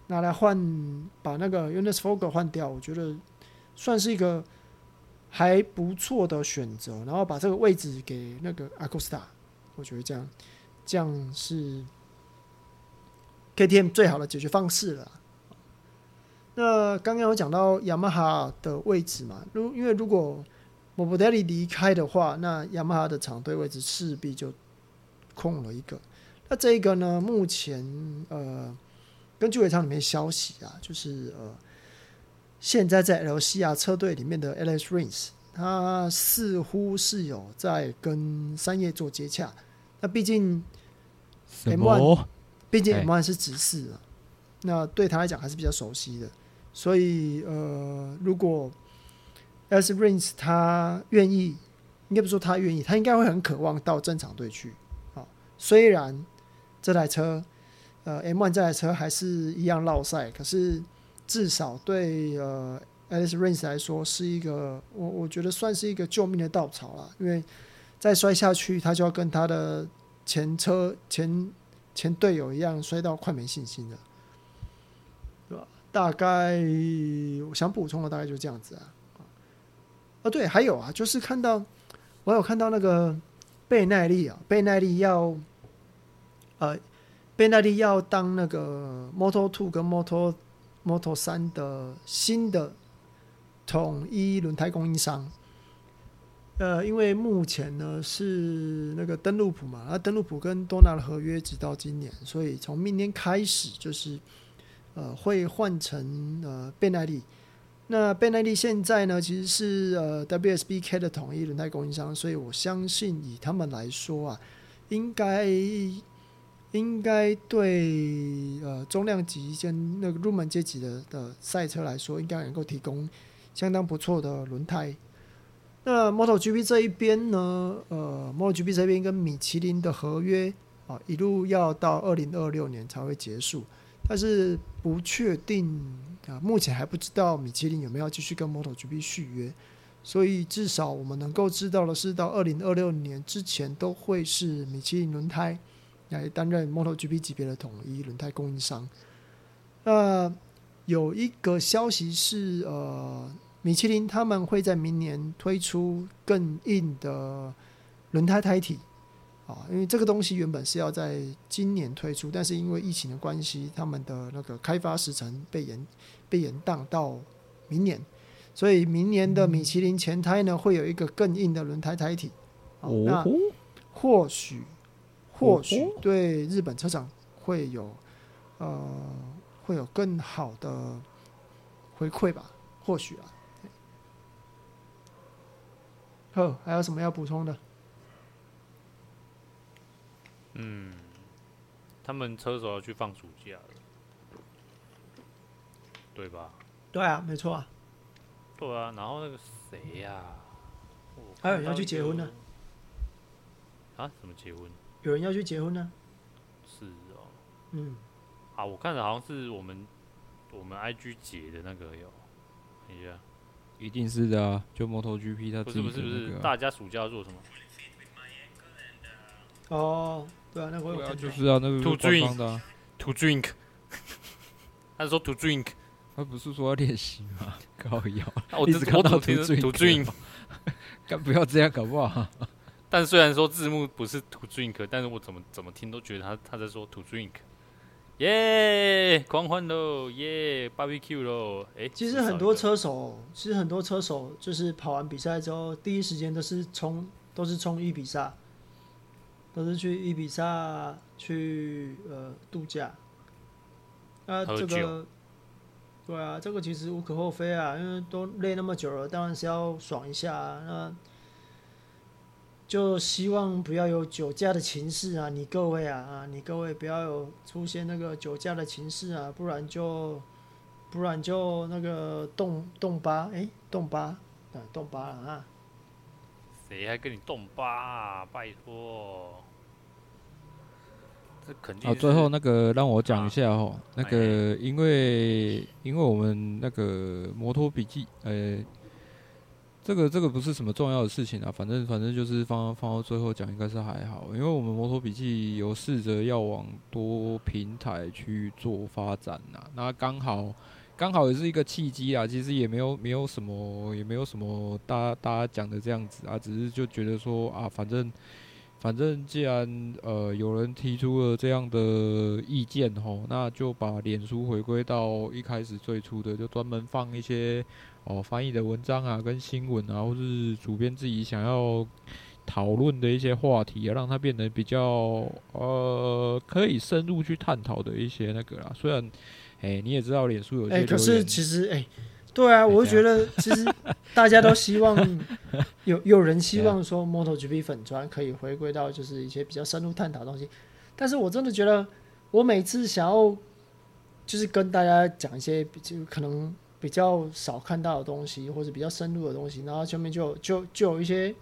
[SPEAKER 2] 拿来换，把那个 Unas Foger 换掉，我觉得算是一个。还不错的选择，然后把这个位置给那个阿克斯塔我觉得这样这样是 KTM 最好的解决方式了。那刚刚有讲到雅马哈的位置嘛，如因为如果 m o b i d e l l i 离开的话，那雅马哈的厂队位置势必就空了一个。那这个呢，目前呃，根据尾场里面消息啊，就是呃。现在在 LCR 车队里面的 Alex Rins，他似乎是有在跟三叶做接洽。那毕竟 M1，毕竟 M1 是直视啊，那对他来讲还是比较熟悉的。所以呃，如果 Alex Rins 他愿意，应该不说他愿意，他应该会很渴望到正常队去。好，虽然这台车呃 M1 这台车还是一样绕赛，可是。至少对呃，Alex Rins 来说是一个，我我觉得算是一个救命的稻草了，因为再摔下去，他就要跟他的前车前前队友一样摔到快没信心了，对吧？大概我想补充的大概就这样子啊。啊，对，还有啊，就是看到我有看到那个贝奈利啊，贝奈利要呃，贝奈利要当那个 Moto Two 跟 Moto Moto 三的新的统一轮胎供应商，呃，因为目前呢是那个登陆普嘛，那登陆普跟多纳的合约直到今年，所以从明年开始就是呃会换成呃贝奈利。那贝奈利现在呢其实是呃 WSBK 的统一轮胎供应商，所以我相信以他们来说啊，应该。应该对呃中量级跟那个入门阶级的的赛车来说，应该能够提供相当不错的轮胎。那 MotoGP 这一边呢，呃，MotoGP 这边跟米其林的合约啊，一路要到二零二六年才会结束，但是不确定啊，目前还不知道米其林有没有继续跟 MotoGP 续约，所以至少我们能够知道的是，到二零二六年之前都会是米其林轮胎。来担任 MotoGP 级别的统一轮胎供应商。呃，有一个消息是，呃，米其林他们会在明年推出更硬的轮胎胎体啊，因为这个东西原本是要在今年推出，但是因为疫情的关系，他们的那个开发时程被延被延宕到明年，所以明年的米其林前胎呢会有一个更硬的轮胎胎体。哦，那或许。或许对日本车厂会有，呃，会有更好的回馈吧，或许啊。呵，还有什么要补充的？
[SPEAKER 3] 嗯，他们车手要去放暑假了，对吧？
[SPEAKER 2] 对啊，没错啊。
[SPEAKER 3] 对啊，然后那个谁呀？
[SPEAKER 2] 还有人要去结婚呢。
[SPEAKER 3] 啊？怎么结婚？
[SPEAKER 2] 有人要去结婚呢？
[SPEAKER 3] 是哦，
[SPEAKER 2] 嗯，
[SPEAKER 3] 啊，我看的好像是我们我们 IG 姐的那个有，等一下，
[SPEAKER 1] 一定是的啊，就 MotoGP 他、啊、
[SPEAKER 3] 不是不是不是，大家暑假要做什么？
[SPEAKER 2] 哦，对啊，那个
[SPEAKER 1] 就是啊，那个
[SPEAKER 3] to drink to drink，他说 to drink
[SPEAKER 1] 他不是说要练习吗？高腰，
[SPEAKER 3] 我只看到 To drink，
[SPEAKER 1] 干不要这样搞不好？
[SPEAKER 3] 但虽然说字幕不是 to Drink，但是我怎么怎么听都觉得他他在说 to Drink。耶，狂欢喽！耶，barbecue 喽！哎，
[SPEAKER 2] 其实很多车手，其实很多车手就是跑完比赛之后，第一时间都是冲，都是冲伊比萨，都是去伊比萨去呃度假。啊，这个，对啊，这个其实无可厚非啊，因为都累那么久了，当然是要爽一下啊。那就希望不要有酒驾的情势啊！你各位啊啊，你各位不要有出现那个酒驾的情势啊，不然就不然就那个动动八哎动八对动八了啊！
[SPEAKER 3] 谁还跟你动八啊？拜托，这肯定。
[SPEAKER 1] 啊，最后那个让我讲一下哦，那个因为因为我们那个摩托笔记呃。这个这个不是什么重要的事情啊，反正反正就是放放到最后讲，应该是还好，因为我们摩托笔记有试着要往多平台去做发展呐，那刚好刚好也是一个契机啊，其实也没有没有什么也没有什么大家大家讲的这样子啊，只是就觉得说啊，反正反正既然呃有人提出了这样的意见吼，那就把脸书回归到一开始最初的，就专门放一些。哦，翻译的文章啊，跟新闻啊，或是主编自己想要讨论的一些话题啊，让它变得比较呃可以深入去探讨的一些那个啦。虽然，哎、欸，你也知道脸书有些，哎、欸，
[SPEAKER 2] 可是其实，哎、欸，对啊，我就觉得其实大家都希望 有有人希望说 MotoGP 粉砖可以回归到就是一些比较深入探讨的东西，但是我真的觉得我每次想要就是跟大家讲一些就可能。比较少看到的东西，或者比较深入的东西，然后下面就就就有一些，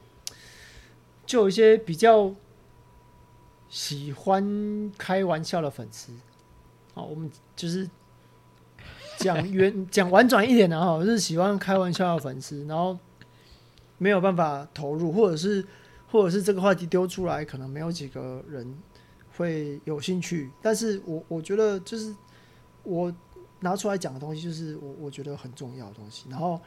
[SPEAKER 2] 就有一些比较喜欢开玩笑的粉丝。好，我们就是讲圆讲婉转一点的哈，就是喜欢开玩笑的粉丝，然后没有办法投入，或者是或者是这个话题丢出来，可能没有几个人会有兴趣。但是我我觉得就是我。拿出来讲的东西就是我我觉得很重要的东西，然后，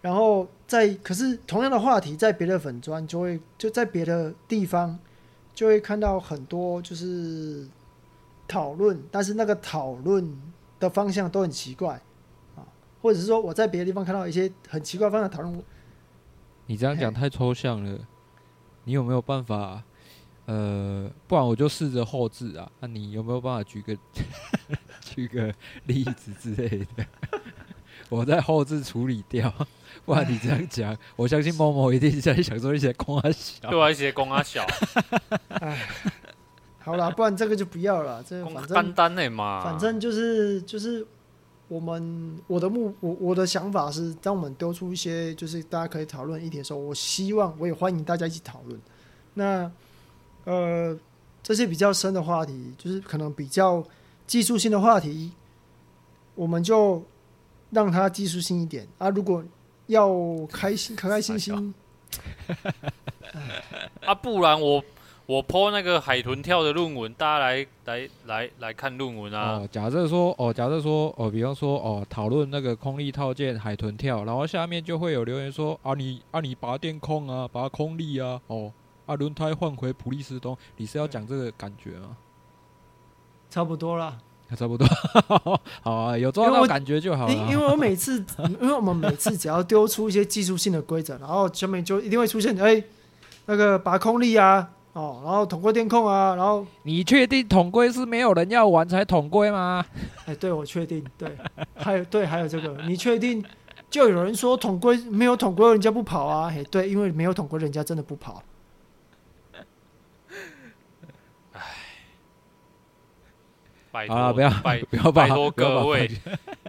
[SPEAKER 2] 然后在可是同样的话题在别的粉专就会就在别的地方就会看到很多就是讨论，但是那个讨论的方向都很奇怪啊，或者是说我在别的地方看到一些很奇怪方向讨论，
[SPEAKER 1] 你这样讲太抽象了，你有没有办法？呃，不然我就试着后置啊，那你有没有办法举个？举个例子之类的，我在后置处理掉。不然你这样讲，我相信某某一定在想说一些公阿小，
[SPEAKER 3] 对啊，一些公阿小。
[SPEAKER 2] 哎，好了，不然这个就不要了。这反正单
[SPEAKER 3] 单的嘛，
[SPEAKER 2] 反正就是就是我们我的目我我的想法是，当我们丢出一些就是大家可以讨论议题的时候，我希望我也欢迎大家一起讨论。那呃，这些比较深的话题，就是可能比较。技术性的话题，我们就让它技术性一点啊！如果要开心、开开心心，
[SPEAKER 3] 啊，不然我我 po 那个海豚跳的论文，大家来来来来看论文啊！
[SPEAKER 1] 哦，假设说哦，假设说哦，比方说哦，讨论那个空力套件海豚跳，然后下面就会有留言说啊，你啊你拔电控啊，拔空力啊，哦，啊轮胎换回普利司通，你是要讲这个感觉吗？
[SPEAKER 2] 差不多啦，
[SPEAKER 1] 差不多，好啊，有做到感觉就好了。
[SPEAKER 2] 因为我每次，因为我们每次只要丢出一些技术性的规则，然后下面就一定会出现，哎、欸，那个拔空力啊，哦，然后统归电控啊，然后
[SPEAKER 1] 你确定统归是没有人要玩才统归吗？
[SPEAKER 2] 哎、欸，对，我确定，对，还有对，还有这个，你确定？就有人说统归没有统归，人家不跑啊？哎、欸，对，因为没有统归，人家真的不跑。
[SPEAKER 3] 拜托，不要拜 不要拜托各位，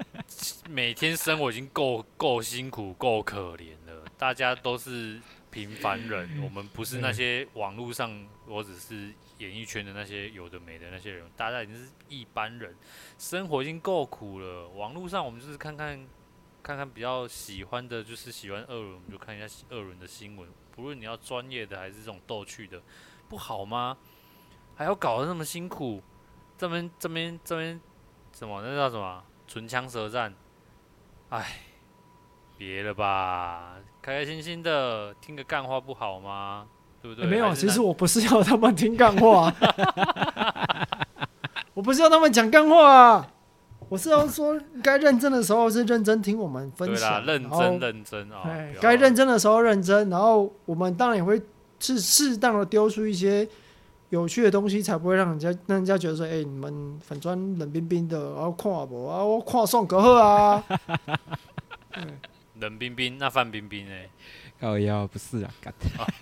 [SPEAKER 3] 每天生活已经够够辛苦、够可怜了。大家都是平凡人，我们不是那些网络上，我只是演艺圈的那些有的没的那些人。大家已经是一般人，生活已经够苦了。网络上我们就是看看看看比较喜欢的，就是喜欢二轮，我们就看一下二轮的新闻。不论你要专业的还是这种逗趣的，不好吗？还要搞得那么辛苦？这边这边这边什么？那叫什么？唇枪舌战，哎，别了吧，开开心心的听个干话不好吗？对不对？
[SPEAKER 2] 欸、没有，其实我不是要他们听干话，我不是要他们讲干话啊，我是要说该认真的时候是认真听我们分享，
[SPEAKER 3] 对啦，认真认真啊，
[SPEAKER 2] 该认真的时候认真，然后我们当然也会是适当的丢出一些有趣的东西，才不会让人家让人家觉得说，哎、欸，你们粉砖冷冰冰的，然后看我啊，我看宋格赫啊，
[SPEAKER 3] 冷冰冰，那范冰冰哎，
[SPEAKER 1] 哦要，不是啊，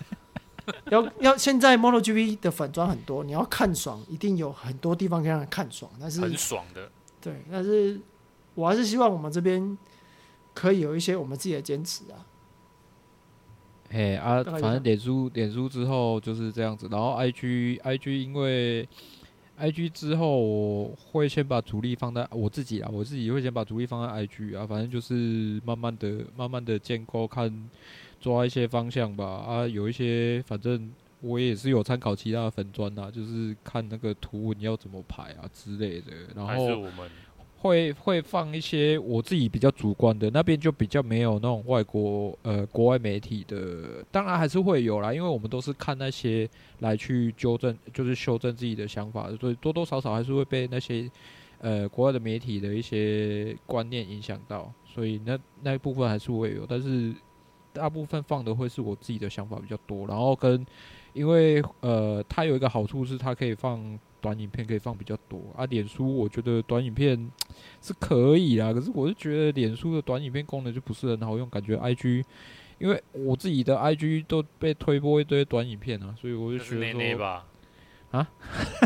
[SPEAKER 2] 要要现在 MotoGP 的粉专很多，你要看爽，一定有很多地方可以让人看爽，但是
[SPEAKER 3] 很爽的，
[SPEAKER 2] 对，但是我还是希望我们这边可以有一些我们自己的坚持啊。
[SPEAKER 1] 嘿啊，反正脸书脸书之后就是这样子，然后 IG IG 因为 IG 之后我会先把主力放在我自己啊，我自己会先把主力放在 IG 啊，反正就是慢慢的慢慢的建构看。抓一些方向吧，啊，有一些反正我也是有参考其他的粉砖啊，就是看那个图文要怎么排啊之类的，然后会会放一些我自己比较主观的，那边就比较没有那种外国呃国外媒体的，当然还是会有啦，因为我们都是看那些来去纠正，就是修正自己的想法，所以多多少少还是会被那些呃国外的媒体的一些观念影响到，所以那那一部分还是会有，但是。大部分放的会是我自己的想法比较多，然后跟因为呃，它有一个好处是它可以放短影片，可以放比较多啊。脸书我觉得短影片 是可以啦，可是我是觉得脸书的短影片功能就不是很好用，感觉 IG，因为我自己的 IG 都被推播一堆短影片啊，所以我就觉得说啊，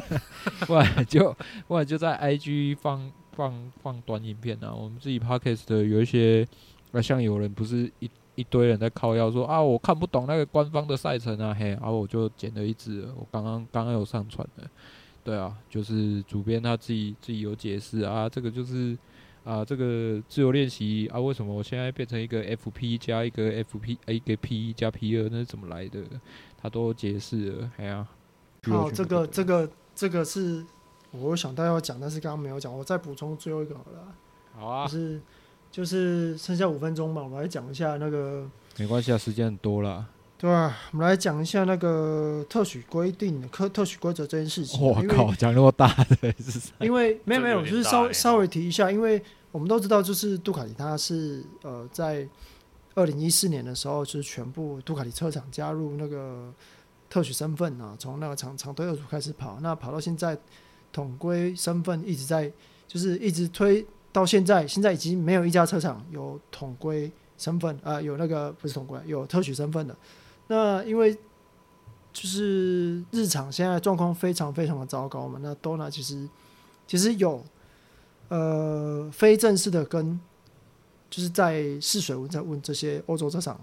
[SPEAKER 1] 不然就不然就在 IG 放放放短影片啊。我们自己 Podcast 的有一些啊，像有人不是一。一堆人在靠腰说啊，我看不懂那个官方的赛程啊，嘿，然后我就剪了一支，我刚刚刚刚有上传的，对啊，就是主编他自己自己有解释啊，这个就是啊，这个自由练习啊，为什么我现在变成一个 FP 加一个 FP 一个 P 加 P 二，那是怎么来的？他都解释了，哎呀，
[SPEAKER 2] 好，这个这个这个是我想到要讲，但是刚刚没有讲，我再补充最后一个好了，
[SPEAKER 1] 好啊，
[SPEAKER 2] 就是。就是剩下五分钟嘛，我们来讲一下那个。
[SPEAKER 1] 没关系啊，时间很多了。
[SPEAKER 2] 对啊，我们来讲一下那个特许规定、特特许规则这件事情。
[SPEAKER 1] 我靠，讲那么大的是？
[SPEAKER 2] 因为没有 没有，就是稍微稍微提一下，因为我们都知道，就是杜卡迪它是呃在二零一四年的时候，就是全部杜卡迪车厂加入那个特许身份啊，从那个长长推二组开始跑，那跑到现在统规身份一直在，就是一直推。到现在，现在已经没有一家车厂有统规身份啊、呃，有那个不是统规，有特许身份的。那因为就是日产现在状况非常非常的糟糕嘛，那多纳其实其实有呃非正式的跟就是在试水温在问这些欧洲车厂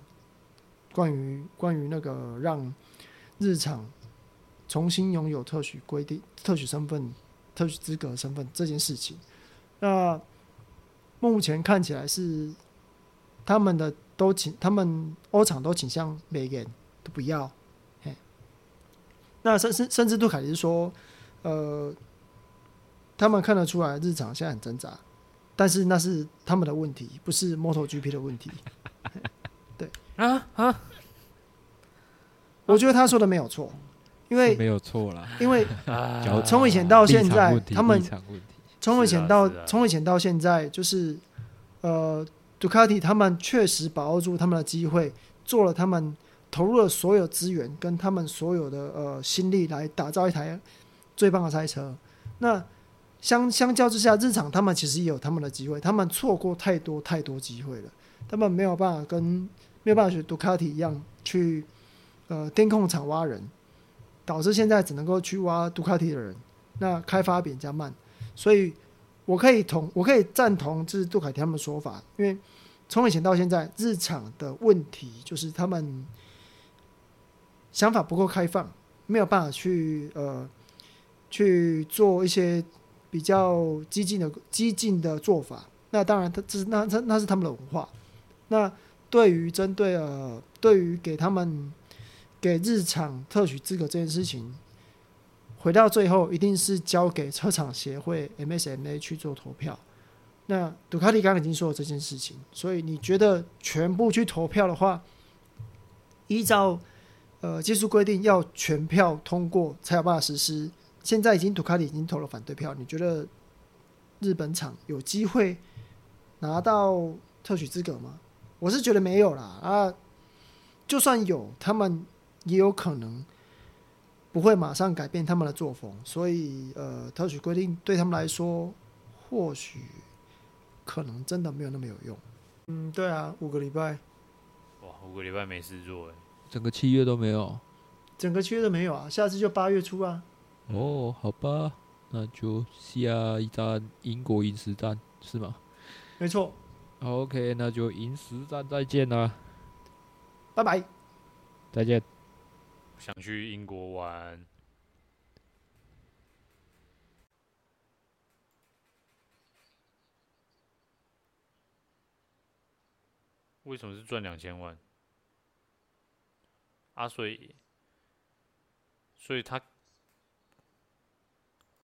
[SPEAKER 2] 关于关于那个让日产重新拥有特许规定、特许身份、特许资格身份这件事情，那。目前看起来是他们的都倾，他们欧厂都倾向每个人都不要。嘿，那甚甚甚至杜凯迪说，呃，他们看得出来日常现在很挣扎，但是那是他们的问题，不是 MotoGP 的问题。对。啊？啊，我觉得他说的没有错，因为
[SPEAKER 1] 没有错啦，
[SPEAKER 2] 因为从以前到现在，他们。从以前到从以前到现在，就是呃，杜卡迪他们确实把握住他们的机会，做了他们投入了所有资源跟他们所有的呃心力来打造一台最棒的赛车。那相相较之下，日常他们其实也有他们的机会，他们错过太多太多机会了，他们没有办法跟没有办法学杜卡迪一样去呃电控厂挖人，导致现在只能够去挖杜卡迪的人，那开发比较慢。所以，我可以同我可以赞同，就是杜凯迪他们的说法，因为从以前到现在，日产的问题就是他们想法不够开放，没有办法去呃去做一些比较激进的激进的做法。那当然，他这是那那那是他们的文化。那对于针对呃对于给他们给日产特许资格这件事情。回到最后，一定是交给车厂协会 MSMA 去做投票。那杜卡迪刚刚已经说了这件事情，所以你觉得全部去投票的话，依照呃技术规定要全票通过才有办法实施。现在已经杜卡迪已经投了反对票，你觉得日本厂有机会拿到特许资格吗？我是觉得没有啦啊，就算有，他们也有可能不会马上改变他们的作风，所以呃，特许规定对他们来说，或许可能真的没有那么有用。嗯，对啊，五个礼拜，
[SPEAKER 3] 哇，五个礼拜没事做哎，
[SPEAKER 1] 整个七月都没有，
[SPEAKER 2] 整个七月都没有啊，下次就八月初啊。
[SPEAKER 1] 哦，好吧，那就下一站英国饮食站是吗？
[SPEAKER 2] 没错。
[SPEAKER 1] OK，那就饮食站再见啦，
[SPEAKER 2] 拜拜，
[SPEAKER 1] 再见。
[SPEAKER 3] 想去英国玩，为什么是赚两千万？啊，所以，所以他。